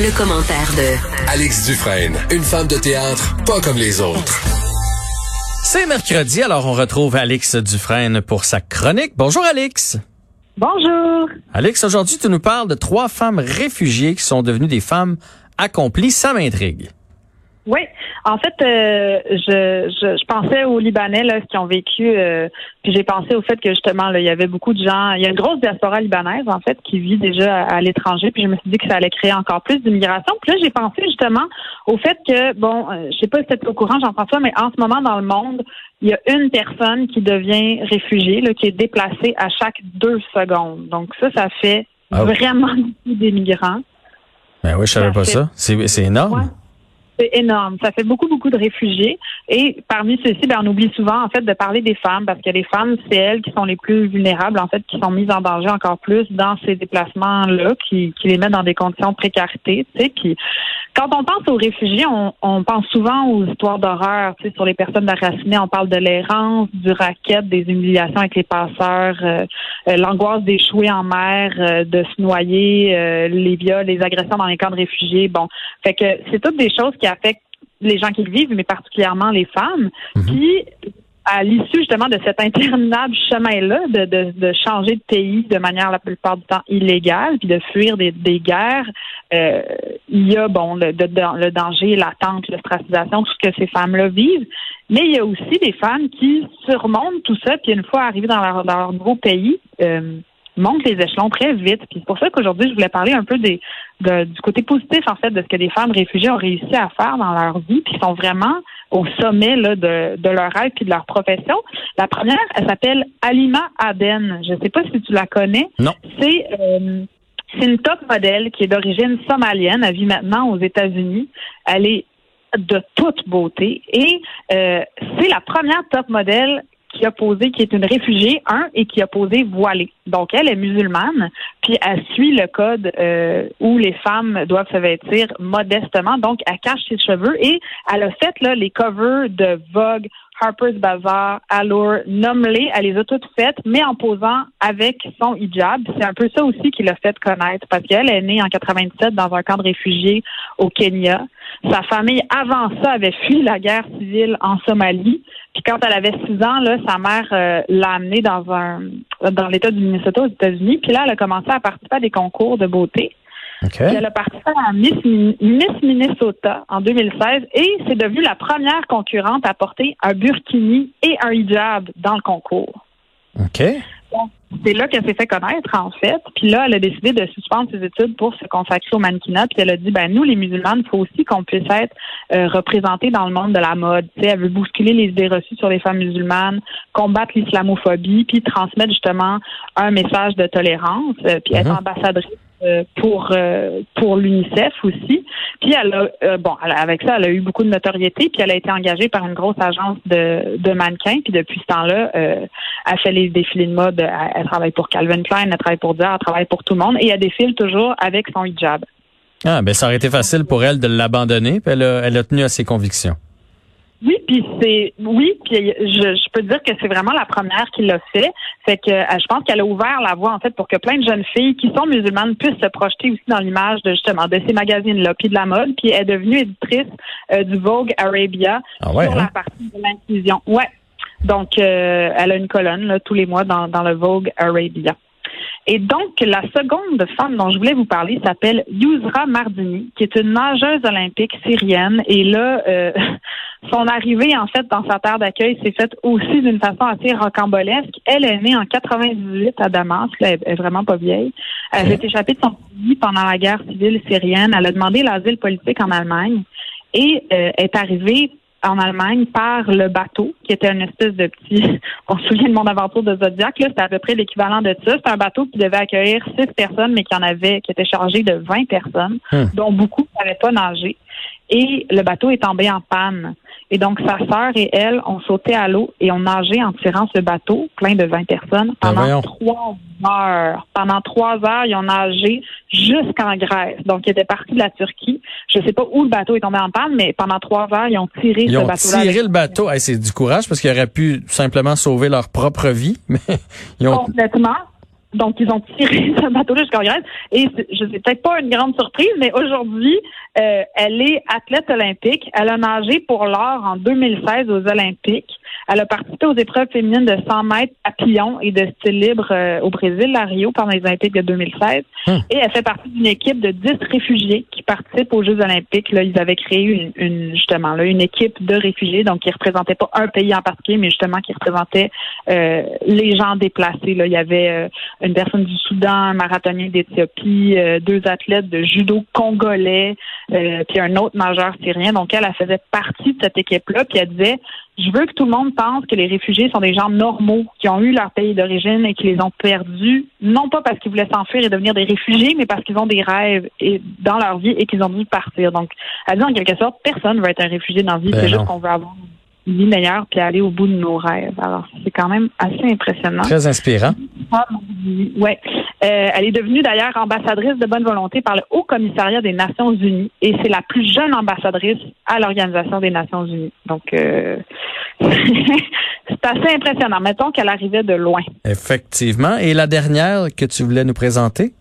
Le, commentaire de Alex Dufresne, une femme de théâtre pas comme les autres. C'est mercredi, alors on retrouve Alex Dufresne pour sa chronique. Bonjour Alex. Bonjour. Alex, aujourd'hui tu nous parles de trois femmes réfugiées qui sont devenues des femmes accomplies. Ça m'intrigue. Oui, en fait, euh, je, je, je, pensais aux Libanais là, qui ont vécu, euh, puis j'ai pensé au fait que justement, là, il y avait beaucoup de gens, il y a une grosse diaspora libanaise en fait qui vit déjà à, à l'étranger, puis je me suis dit que ça allait créer encore plus d'immigration. Puis là, j'ai pensé justement au fait que, bon, euh, je sais pas si tu au courant, Jean-François, mais en ce moment dans le monde, il y a une personne qui devient réfugiée, là, qui est déplacée à chaque deux secondes. Donc ça, ça fait Ah oui. vraiment beaucoup d'immigrants. Ben oui, je savais Ça pas fait- ça. C'est c'est énorme. Ouais. C'est énorme. Ça fait beaucoup, beaucoup de réfugiés. Et parmi ceux-ci, ben, on oublie souvent, en fait, de parler des femmes, parce que les femmes, c'est elles qui sont les plus vulnérables, en fait, qui sont mises en danger encore plus dans ces déplacements-là, qui, les mettent dans des conditions de précarité, quand on pense aux réfugiés, on, pense souvent aux histoires d'horreur, tu sais, sur les personnes déracinées. On parle de l'errance, du racket, des humiliations avec les passeurs, euh, euh, l'angoisse d'échouer en mer, euh, de se noyer, les viols, les agressions dans les camps de réfugiés. Bon, fait que c'est toutes des choses qui affectent les gens qui le vivent, mais particulièrement les femmes. Puis, à l'issue justement de cet interminable chemin-là, de, de, de changer de pays de manière la plupart du temps illégale, puis de fuir des, des guerres, euh, il y a bon le, de- de- le danger, l'attente, l'ostracisation, tout ce que ces femmes-là vivent. Mais il y a aussi des femmes qui surmontent tout ça, puis une fois arrivées dans leur, dans leur nouveau pays, euh, montent les échelons très vite. Puis c'est pour ça qu'aujourd'hui, je voulais parler un peu des, de- du côté positif, en fait, de ce que des femmes réfugiées ont réussi à faire dans leur vie, puis sont vraiment au sommet là, de, de leur rêve puis de leur profession. La première, elle s'appelle Alima Aden. Je ne sais pas si tu la connais. Non. C'est euh, c'est une top modèle qui est d'origine somalienne. Elle vit maintenant aux États-Unis. Elle est de toute beauté et euh, c'est la première top modèle qui a posé, qui est une réfugiée, un, et qui a posé voilée. Donc, elle est musulmane, puis elle suit le code euh, où les femmes doivent se vêtir modestement. Donc, elle cache ses cheveux et elle a fait là, les covers de Vogue, Harper's Bazaar, Allure, nomme-les, elle les a toutes faites, mais en posant avec son hijab. C'est un peu ça aussi qui l'a fait connaître, parce qu'elle est née en 97 dans un camp de réfugiés au Kenya. Sa famille, avant ça, avait fui la guerre civile en Somalie. Puis quand elle avait six ans, là, sa mère euh, l'a amenée dans un dans l'État du Minnesota aux États-Unis. Puis là, elle a commencé à participer à des concours de beauté. Puis elle a participé à Miss, Miss Minnesota en 2016 et c'est devenue la première concurrente à porter un burkini et un hijab dans le concours. OK. C'est là qu'elle s'est fait connaître, en fait. Puis là, elle a décidé de suspendre ses études pour se consacrer au mannequinat. Puis elle a dit, ben nous, les musulmanes, il faut aussi qu'on puisse être euh, représentés dans le monde de la mode. Sais, elle veut bousculer les idées reçues sur les femmes musulmanes, combattre l'islamophobie, puis transmettre justement un message de tolérance, euh, puis être Mhm. ambassadrice pour euh, pour l'UNICEF aussi. Puis elle a euh, bon avec ça elle a eu beaucoup de notoriété puis elle a été engagée par une grosse agence de, de mannequins puis depuis ce temps-là euh, elle fait les défilés de mode elle, travaille pour Calvin Klein elle travaille pour Dior elle travaille pour tout le monde et elle défile toujours avec son hijab. Ah, ben ça aurait été facile pour elle de l'abandonner, puis elle elle a tenu à ses convictions. Oui, puis c'est oui, puis je, je peux dire que c'est vraiment la première qui l'a fait. Fait que euh, je pense qu'elle a ouvert la voie en fait pour que plein de jeunes filles qui sont musulmanes puissent se projeter aussi dans l'image de justement de ces magazines-là, puis de la mode. Puis elle est devenue éditrice euh, du Vogue Arabia Ah ouais, sur hein? la partie de l'inclusion. Ouais. Donc euh, elle a une colonne là, tous les mois dans, dans le Vogue Arabia. Et donc, la seconde femme dont je voulais vous parler s'appelle Yousra Mardini, qui est une nageuse olympique syrienne. Et là, euh, son arrivée, en fait, dans sa terre d'accueil s'est faite aussi d'une façon assez rocambolesque. Elle est née en 98 à Damas. Là, elle est vraiment pas vieille. Elle s'est échappée de son pays pendant la guerre civile syrienne. Elle a demandé l'asile politique en Allemagne et euh, est arrivée en Allemagne par le bateau qui était une espèce de petit, on se souvient de mon aventure de Zodiac, là, c'était à peu près l'équivalent de ça. C'était un bateau qui devait accueillir six personnes, mais qui en avait, qui était chargé de 20 personnes, Hmm. dont beaucoup ne savaient pas nager. Et le bateau est tombé en panne. Et donc, sa sœur et elle ont sauté à l'eau et ont nagé en tirant ce bateau plein de 20 personnes Ben pendant trois heures. Pendant trois heures, ils ont nagé jusqu'en Grèce. Donc, ils étaient partis de la Turquie. Je sais pas où le bateau est tombé en panne, mais pendant trois heures, ils ont tiré Ils ce ont bateau-là. tiré avec- le bateau. Hey, c'est du courage parce qu'ils auraient pu simplement sauver leur propre vie, mais ils ont. Complètement. Donc, ils ont tiré ce bateau-là jusqu'en Grèce. Et c'est- je sais peut-être pas une grande surprise, mais aujourd'hui, euh, elle est athlète olympique. Elle a nagé pour l'or en 2016 aux Olympiques. Elle a participé aux épreuves féminines de 100 mètres à pilon et de style libre euh, au Brésil, à Rio, pendant les Olympiques de 2016. Hmm. Et elle fait partie d'une équipe de 10 réfugiés qui participent aux Jeux olympiques. Là, ils avaient créé une, une- justement là, une équipe de réfugiés, donc qui représentait pas un pays en particulier, mais justement qui représentait euh, les gens déplacés. Là. Il y avait euh, une personne du Soudan, un marathonien d'Éthiopie, euh, deux athlètes de judo congolais, euh, puis un autre nageur syrien. Donc elle, elle faisait partie de cette équipe-là, puis elle disait je veux que tout le monde pense que les réfugiés sont des gens normaux, qui ont eu leur pays d'origine et qui les ont perdus, non pas parce qu'ils voulaient s'enfuir et devenir des réfugiés, mais parce qu'ils ont des rêves et, dans leur vie et qu'ils ont dû partir. Donc, elle dit en quelque sorte, personne veut être un réfugié dans la vie, Ben c'est juste qu'on veut avoir vie meilleure puis aller au bout de nos rêves. Alors, c'est quand même assez impressionnant. Très inspirant. Ouais. Euh, elle est devenue d'ailleurs ambassadrice de bonne volonté par le Haut Commissariat des Nations Unies et c'est la plus jeune ambassadrice à l'Organisation des Nations Unies. Donc, euh, c'est assez impressionnant. Mettons qu'elle arrivait de loin. Effectivement. Et la dernière que tu voulais nous présenter?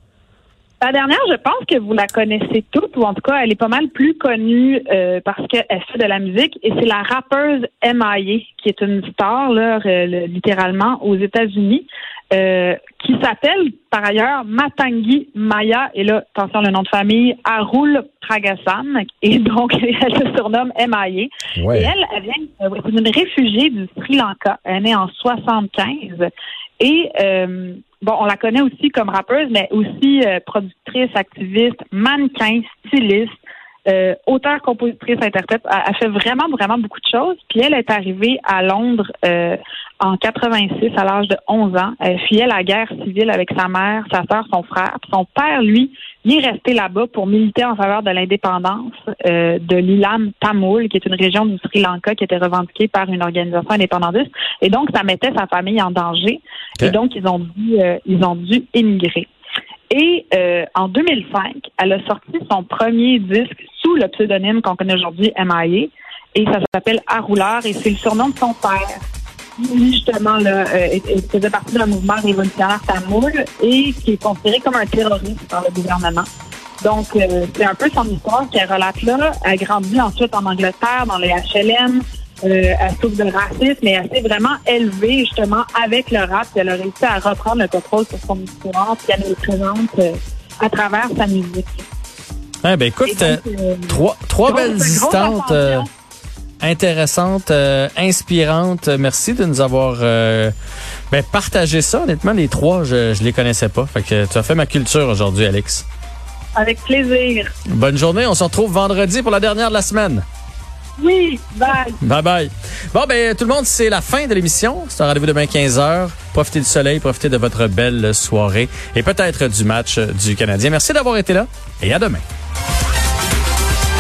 La dernière, je pense que vous la connaissez toutes, ou en tout cas, elle est pas mal plus connue euh, parce qu'elle fait de la musique, et c'est la rappeuse M.I.A., qui est une star, là, euh, le- littéralement, aux États-Unis, euh, qui s'appelle, par ailleurs, Matangi Maya, et là, attention, le nom de famille, Arul Pragasan, et donc, elle se surnomme M.I.A. Et elle, elle vient, euh, c'est une réfugiée du Sri Lanka. Elle est née en 75. Et euh, bon, on la connaît aussi comme rappeuse, mais aussi euh, productrice, activiste, mannequin, styliste, euh, auteur, compositrice, interprète. Elle, elle fait vraiment, vraiment beaucoup de choses. Puis elle est arrivée à Londres euh, en 86 à l'âge de 11 ans. Elle fuyait la guerre civile avec sa mère, sa soeur, son frère. Puis son père, lui, il est resté là-bas pour militer en faveur de l'indépendance euh, de l'Ilam Tamil, qui est une région du Sri Lanka qui était revendiquée par une organisation indépendantiste. Et donc, ça mettait sa famille en danger. Et donc, ils ont dû, euh, ils ont dû émigrer. Et euh, en 2005, elle a sorti son premier disque le pseudonyme qu'on connaît aujourd'hui, M.I.A. Et ça s'appelle Arouleur et c'est le surnom de son père. Lui, justement, là, euh, faisait partie d'un mouvement révolutionnaire tamoul et qui est considéré comme un terroriste par le gouvernement. Donc, euh, c'est un peu son histoire qu'elle relate là. Elle a grandi ensuite en Angleterre, dans les HLM. Euh, elle souffre de racisme, mais elle s'est vraiment élevée justement avec le rap. Elle a réussi à reprendre le contrôle sur son histoire, puis elle le présente euh, à travers sa musique. Eh ben écoute, donc, euh, trois, trois grosse- belles histoires euh, intéressantes, euh, inspirantes. Merci de nous avoir euh, ben, partagé ça. Honnêtement, les trois, je, je les connaissais pas. Fait que tu as fait ma culture aujourd'hui, Alex. Avec plaisir. Bonne journée. On se retrouve vendredi pour la dernière de la semaine. Oui, bye. Bye bye. Bon, ben, tout le monde, c'est la fin de l'émission. C'est un rendez-vous demain 15h. Profitez du soleil, profitez de votre belle soirée et peut-être du match euh, du Canadien. Merci d'avoir été là et à demain.